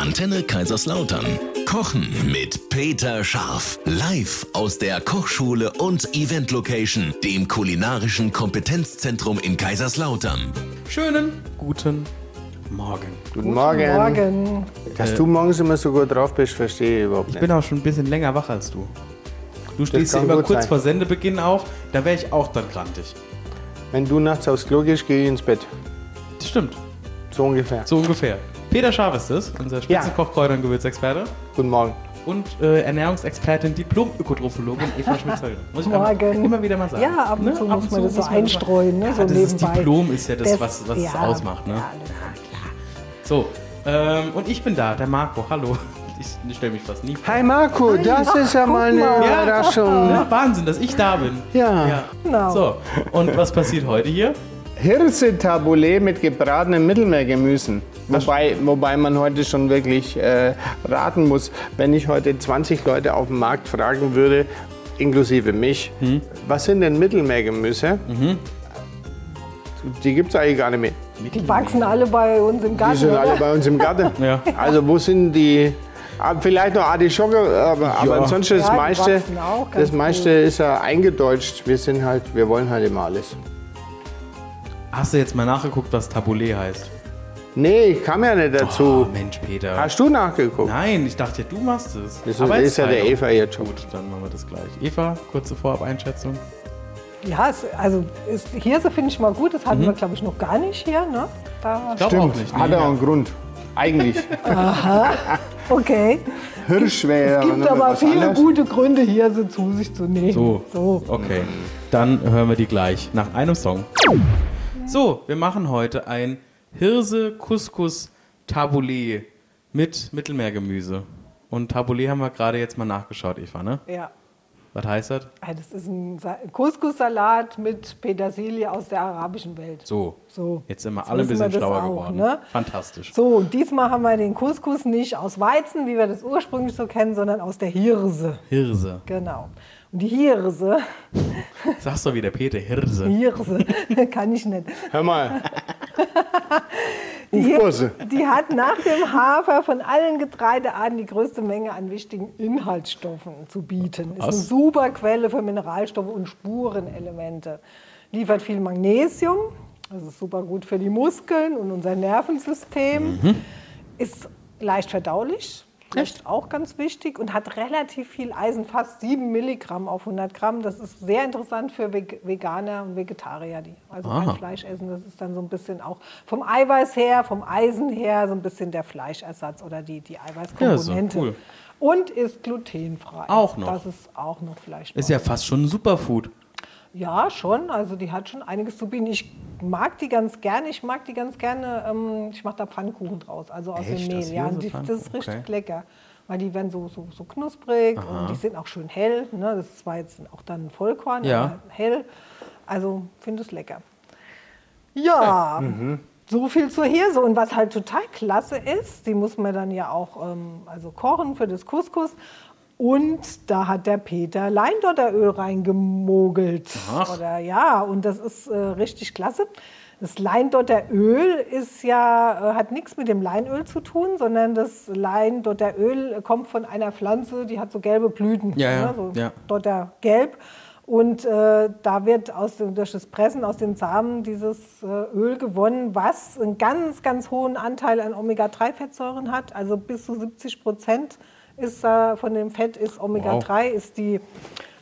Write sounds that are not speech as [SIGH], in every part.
Antenne Kaiserslautern. Kochen mit Peter Scharf. Live aus der Kochschule und Event Location, dem kulinarischen Kompetenzzentrum in Kaiserslautern. Schönen guten Morgen. Guten Morgen. Morgen. Dass du morgens immer so gut drauf bist, verstehe ich überhaupt Ich nicht. bin auch schon ein bisschen länger wach als du. Du stehst ja immer kurz sein. vor Sendebeginn auf, da wäre ich auch dann grantig. Wenn du nachts aufs Klo gehst, gehe ich ins Bett. Das stimmt, So ungefähr. so ungefähr. Peter Scharf ist es, unser Spitzenkoch, Kräuter- und Gewürzexperte. Guten Morgen. Und äh, Ernährungsexpertin, Diplom-Ökotrophologin Eva Schmidt-Zöllner. Muss ich Morgen. immer wieder mal sagen. Ja, ab und Ne? zu Ab muss man das so muss man einstreuen, ne? Ja, so das nebenbei. Diplom ist ja das, was, was es ja, ausmacht. Ne? Ja, ist. So, ähm, und ich bin da, der Marco. Hallo. [LAUGHS] Ich, stelle mich fast nie vor. Hi Marco, das ist ja mal eine. Ja. Überraschung. Ja, Wahnsinn, dass ich da bin. Ja. Ja. Genau. So, und was passiert heute hier? Hirse-Taboulet mit gebratenen Mittelmeergemüsen. Wobei, wobei man heute schon wirklich äh, raten muss, wenn ich heute 20 Leute auf dem Markt fragen würde, inklusive mich, Hm. was sind denn Mittelmeergemüse? Mhm. Die gibt es eigentlich gar nicht mehr. Die wachsen alle bei uns im Garten. Die sind alle bei uns im Garten. [LAUGHS] Ja. Also wo sind die? Ah, Vielleicht noch Artischocke, aber, aber ansonsten das Ja, meiste, das meiste ist ja eingedeutscht. Wir sind halt, wir wollen halt immer alles. Hast du jetzt mal nachgeguckt, was Taboulet heißt? Nee, ich kam ja nicht Oh, dazu. Mensch, Peter. Hast du nachgegucht? Nein, ich dachte, du machst es. Das ist- ist ja der. Eva ihr Job. Gut, dann machen wir das gleich. Eva, kurze Vorab-Einschätzung. Ja, es, also ist, Hirse finde ich mal gut. Das hatten wir, glaube ich, noch gar nicht hier. Ne? Da, Mhm. Ich glaube auch nicht. Hat nee. er auch einen Grund. Eigentlich. okay. Hirsch wäre Es gibt aber viele anderes. gute Gründe, Hirse zu sich zu nehmen. So. so. Okay, dann hören wir die gleich nach einem Song. So, wir machen heute ein Hirse-Couscous-Taboulet mit Mittelmeergemüse. Und Taboulet haben wir gerade jetzt mal nachgeschaut, Eva, ne? Ja. Was heißt das? Ja, Das ist ein Sa- Couscous-Salat mit Petersilie aus der arabischen Welt. So. So. Jetzt sind wir Jetzt alle ein bisschen schlauer auch, geworden. ne? Fantastisch. So, und diesmal haben wir den Couscous nicht aus Weizen, wie wir das ursprünglich so kennen, sondern aus der Hirse. Hirse. Genau. Und die Hirse, Sagst du wieder, Peter, Hirse. Hirse, [LAUGHS] kann ich nicht. Hör mal. [LAUGHS] Die, die hat nach dem Hafer von allen Getreidearten die größte Menge an wichtigen Inhaltsstoffen zu bieten. Ist eine super Quelle für Mineralstoffe und Spurenelemente. Liefert viel Magnesium, das ist super gut für die Muskeln und unser Nervensystem. Mhm. Ist leicht verdaulich, Echt? auch ganz wichtig und hat relativ viel Eisen, fast 7 Milligramm auf 100 Gramm. Das ist sehr interessant für Veg- Veganer und Vegetarier, die also Aha. kein Fleisch essen. Das ist dann so ein bisschen auch vom Eiweiß her, vom Eisen her, so ein bisschen der Fleischersatz oder die, die Eiweißkomponente. Ja, cool. Und ist glutenfrei. Auch noch. Das ist auch noch vielleicht. Ist ja fast schon ein Superfood. ja, schon. Also die hat schon einiges zu bieten. Ich mag die ganz gerne. Ich mag die ganz gerne. Ähm, ich mache da Pfannkuchen draus, also aus Echt? dem Das Mehl. Ja, und die, das ist richtig Okay. lecker. Weil die werden so, so, so knusprig und die sind auch schön hell. Ne? Das ist zwar jetzt auch dann Vollkorn, Ja. hell. Also finde es lecker. Ja, so viel zur Hirse. Und was halt total klasse ist, die muss man dann ja auch ähm, also kochen für das Couscous. Und da hat der Peter Leindotteröl reingemogelt. Ach. Oder ja, und das ist äh, richtig klasse. Das Leindotteröl ist ja, äh, hat nichts mit dem Leinöl zu tun, sondern das Leindotteröl kommt von einer Pflanze, die hat so gelbe Blüten. Ja, ja, ne, so ja. Dottergelb. Und äh, da wird aus dem, durch das Pressen aus den Samen dieses äh, Öl gewonnen, was einen ganz, ganz hohen Anteil an Omega-3-Fettsäuren hat. Also bis zu 70 Prozent ist äh, von dem Fett ist Omega-3, ist die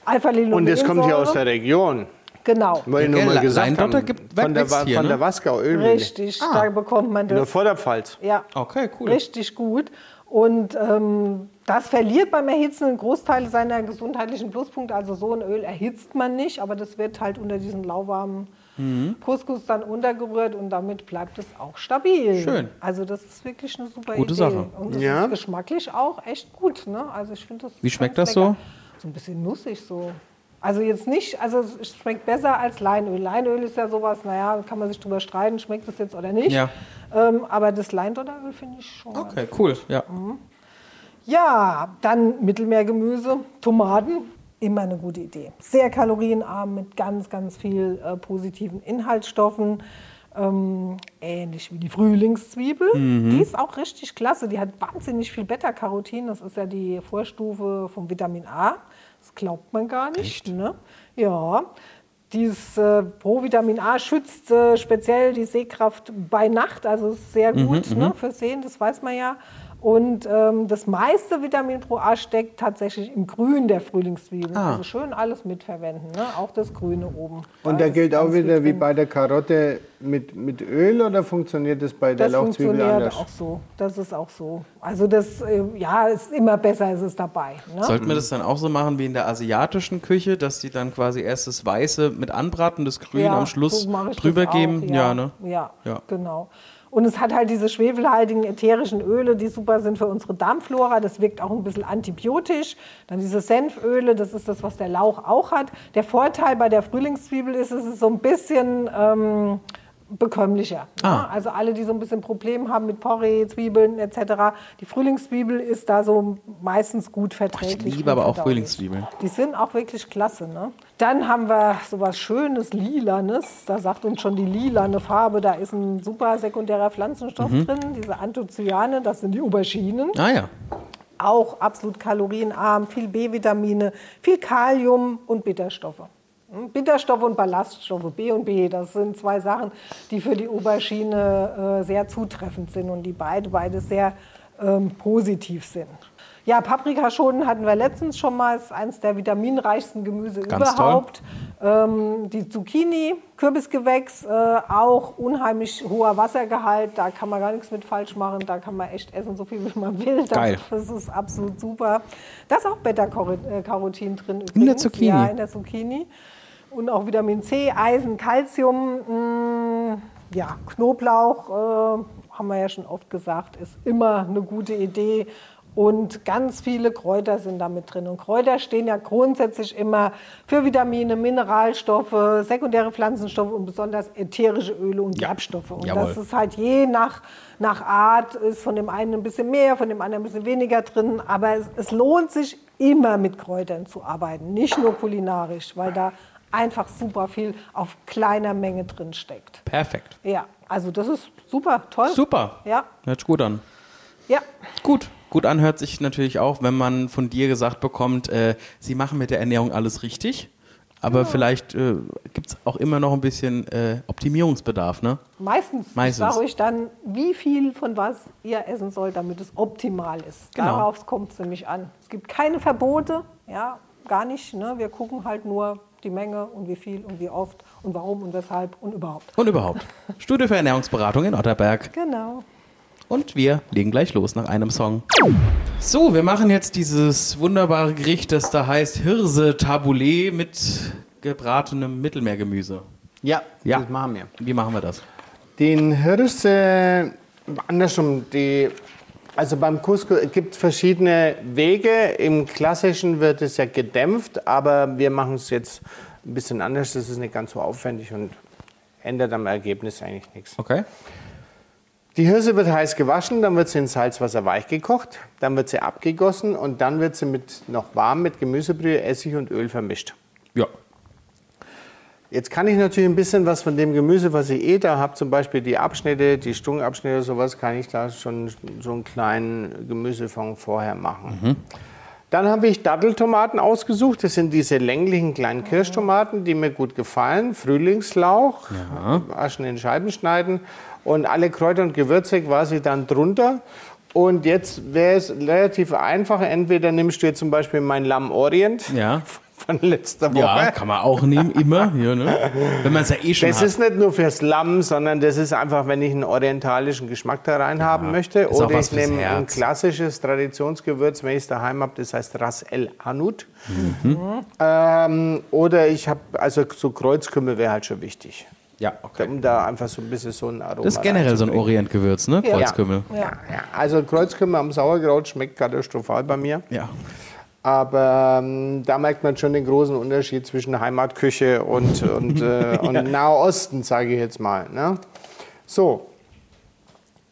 Alpha-Linoleinsäure. Und das kommt hier aus der Region. Genau, Weil ich nur mal gesagt haben, gibt- von der, hier, von ne? der Wasgau Ölmühle. richtig. Da bekommt man In der das. Vorderpfalz. Ja, Okay, cool. richtig gut. Und ähm, das verliert beim Erhitzen einen Großteil seiner gesundheitlichen Pluspunkte. Also so ein Öl erhitzt man nicht, aber das wird halt unter diesen lauwarmen Mhm. Couscous dann untergerührt und damit bleibt es auch stabil. Schön. Also das ist wirklich eine super Gute Idee. Sache. Und das Ja. ist geschmacklich auch echt gut. Ne? Also ich finde das Wie schmeckt das so? lecker. So ein bisschen nussig so. Also jetzt nicht, also es schmeckt besser als Leinöl. Leinöl ist ja sowas, naja, kann man sich drüber streiten, schmeckt es jetzt oder nicht. Ja. Ähm, aber das Leindotteröl finde ich schon. Okay, cool. Ja. ja, dann Mittelmeergemüse, Tomaten, immer eine gute Idee. Sehr kalorienarm mit ganz, ganz viel äh, positiven Inhaltsstoffen. Ähm, ähnlich wie die Frühlingszwiebel. Die ist auch richtig klasse. Die hat wahnsinnig viel Beta-Carotin. Das ist ja die Vorstufe vom Vitamin A. Das glaubt man gar nicht. Ne? Ja. Dieses äh, Provitamin A schützt äh, speziell die Sehkraft bei Nacht, also ist sehr gut ne, für Sehen, das weiß man ja. Und ähm, das meiste Vitamin Pro A steckt tatsächlich im Grün der Frühlingszwiebeln. Ah. Also schön alles mitverwenden, ne? auch das Grüne oben. Und da ist gilt auch wieder wie bei der Karotte mit, mit Öl oder funktioniert das bei der Das Lauchzwiebel funktioniert anders? auch so. Das ist auch so. Also das, äh, ja, ist immer besser, ist es dabei. Ne? Sollten wir das dann auch so machen wie in der asiatischen Küche, dass die dann quasi erst das Weiße mit anbraten, das Grün am Schluss so drüber geben? Auch, Ja, ja, ne? Ja, Ja. genau. Und es hat halt diese schwefelhaltigen ätherischen Öle, die super sind für unsere Darmflora. Das wirkt auch ein bisschen antibiotisch. Dann diese Senföle, das ist das, was der Lauch auch hat. Der Vorteil bei der Frühlingszwiebel ist, es ist so ein bisschen ähm, bekömmlicher. Ah. Ne? Also alle, die so ein bisschen Probleme haben mit Porree, Zwiebeln etc. Die Frühlingszwiebel ist da so meistens gut verträglich. liebe gut aber auch. Frühlingszwiebeln. Die sind auch wirklich klasse. Ne? Dann haben wir sowas Schönes, Lilanes. Da sagt uns schon die lilane Farbe, da ist ein super sekundärer Pflanzenstoff Mhm. drin. Diese Anthocyane, das sind die Auberginen. Ah ja. Auch absolut kalorienarm, viel B-Vitamine, viel Kalium und Bitterstoffe. Hm, Bitterstoffe und Ballaststoffe, B und B, das sind zwei Sachen, die für die Aubergine äh, sehr zutreffend sind und die beide, beide sehr ähm, positiv sind. Ja, Paprikaschoten hatten wir letztens schon mal, ist eines der vitaminreichsten Gemüse Ganz überhaupt. Ähm, die Zucchini, Kürbisgewächs, äh, auch unheimlich hoher Wassergehalt, da kann man gar nichts mit falsch machen, da kann man echt essen, so viel wie man will. Geil. Das ist absolut super. Da ist auch Beta-Carotin drin übrigens. In der Zucchini? Ja, in der Zucchini. Und auch Vitamin C, Eisen, Calcium, mh, ja, Knoblauch, äh, haben wir ja schon oft gesagt, ist immer eine gute Idee. Und ganz viele Kräuter sind da mit drin. Und Kräuter stehen ja grundsätzlich immer für Vitamine, Mineralstoffe, sekundäre Pflanzenstoffe und besonders ätherische Öle und Ja. Gerbstoffe. Und Jawohl. das ist halt je nach, nach Art, ist von dem einen ein bisschen mehr, von dem anderen ein bisschen weniger drin. Aber es, es lohnt sich immer mit Kräutern zu arbeiten, nicht nur kulinarisch, weil da einfach super viel auf kleiner Menge drin steckt. Perfekt. Ja, also das ist super, toll. Super. Ja, Hört sich gut an. ja. Gut. Gut anhört sich natürlich auch, wenn man von dir gesagt bekommt, äh, sie machen mit der Ernährung alles richtig. Aber vielleicht äh, gibt es auch immer noch ein bisschen äh, Optimierungsbedarf, ne? Meistens, Meistens. sage ich dann, wie viel von was ihr essen sollt, damit es optimal ist. Genau. Darauf kommt es nämlich an. Es gibt keine Verbote, ja, gar nicht. Ne? Wir gucken halt nur die Menge und wie viel und wie oft und warum und weshalb und überhaupt. Und überhaupt. [LAUGHS] Studio für Ernährungsberatung in Otterberg. Genau. Und wir legen gleich los nach einem Song. So, wir machen jetzt dieses wunderbare Gericht, das da heißt Hirse Tabouleh mit gebratenem Mittelmeergemüse. Ja, Ja. das machen wir. Wie machen wir das? Den Hirse, andersrum, die, also beim Couscous gibt es verschiedene Wege. Im Klassischen wird es ja gedämpft, aber wir machen es jetzt ein bisschen anders. Das ist nicht ganz so aufwendig und ändert am Ergebnis eigentlich nichts. Okay. Die Hirse wird heiß gewaschen, dann wird sie in Salzwasser weich gekocht, dann wird sie abgegossen und dann wird sie mit, noch warm mit Gemüsebrühe, Essig und Öl vermischt. Ja. Jetzt kann ich natürlich ein bisschen was von dem Gemüse, was ich eh da habe, zum Beispiel die Abschnitte, die Stungabschnitte, sowas, kann ich da schon so einen kleinen Gemüsefond vorher machen. Dann habe ich Datteltomaten ausgesucht. Das sind diese länglichen kleinen Kirschtomaten, die mir gut gefallen. Frühlingslauch, waschen in Scheiben schneiden und alle Kräuter und Gewürze quasi dann drunter. Und jetzt wäre es relativ einfach. Entweder nimmst du jetzt zum Beispiel mein Lamm Orient Ja. Von letzter Woche. Ja, kann man auch nehmen, immer. Ja, ne? Wenn man es ja eh schon Das hat. ist nicht nur fürs Lamm, sondern das ist einfach, wenn ich einen orientalischen Geschmack da rein haben möchte. Oder ich nehme ein klassisches Traditionsgewürz, wenn ich es daheim habe, das heißt Ras El Hanout. Mhm. Ähm, oder ich habe, also so Kreuzkümmel wäre halt schon wichtig. ja, okay. Um da einfach so ein bisschen so ein Aroma Das ist generell so ein. Orientgewürz, ne? Ja. Kreuzkümmel. Ja. Ja, also Kreuzkümmel am Sauerkraut schmeckt katastrophal bei mir. Ja. Aber ähm, da merkt man schon den großen Unterschied zwischen Heimatküche und, und, äh, [LAUGHS] und Nahosten, sage ich jetzt mal. Ne? So.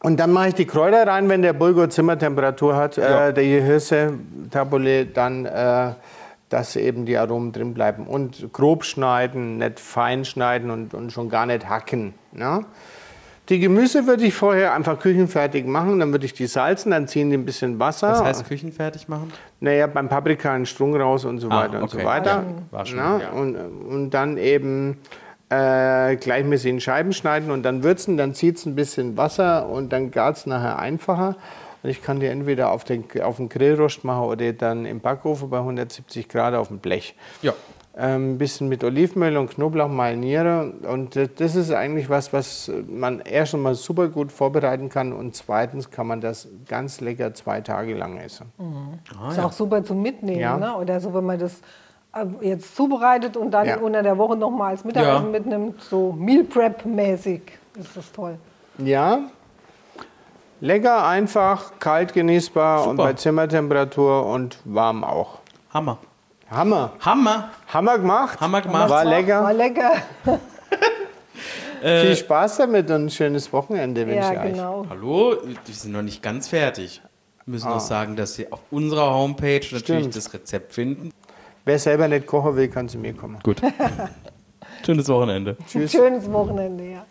Und dann mache ich die Kräuter rein, wenn der Bulgur Zimmertemperatur hat, Ja. äh, der Hirse Tabule, dann, äh, dass eben die Aromen drin bleiben. Und grob schneiden, nicht fein schneiden und, und schon gar nicht hacken. Ne? Die Gemüse würde ich vorher einfach küchenfertig machen, dann würde ich die salzen, dann ziehen die ein bisschen Wasser. Das heißt, Küchen fertig machen? Naja, beim Paprika einen Strunk raus und so Ah, weiter und so okay. weiter. War schon, Na, ja. und, und dann eben äh, gleichmäßig in Scheiben schneiden und dann würzen, dann zieht es ein bisschen Wasser und dann gart es nachher einfacher. Und ich kann die entweder auf den, auf den Grillrost machen oder dann im Backofen bei 170 Grad auf dem Blech. Ja. Ähm, Ein bisschen mit Olivenöl und Knoblauch mariniere. Und das ist eigentlich was, was man erst einmal super gut vorbereiten kann. Und zweitens kann man das ganz lecker zwei Tage lang essen. ist auch super zum Mitnehmen, Ja. ne? Oder so, wenn man das äh, jetzt zubereitet und dann Ja. unter der Woche noch mal als Mittagessen Ja. mitnimmt, so Meal Prep mäßig, ist das toll. Ja, lecker, einfach, kalt genießbar und Super. bei Zimmertemperatur und warm auch. Hammer. Hammer. Hammer. Hammer gemacht. Hammer gemacht. War lecker. War lecker. [LAUGHS] Viel Spaß damit und ein schönes Wochenende wünsche Ja, ich euch. genau. Hallo, wir sind noch nicht ganz fertig. Wir müssen noch sagen, dass Sie auf unserer Homepage natürlich Ah. Stimmt. das Rezept finden. Wer selber nicht kochen will, kann zu mir kommen. Gut. [LAUGHS] Schönes Wochenende. Tschüss. Schönes Wochenende, ja.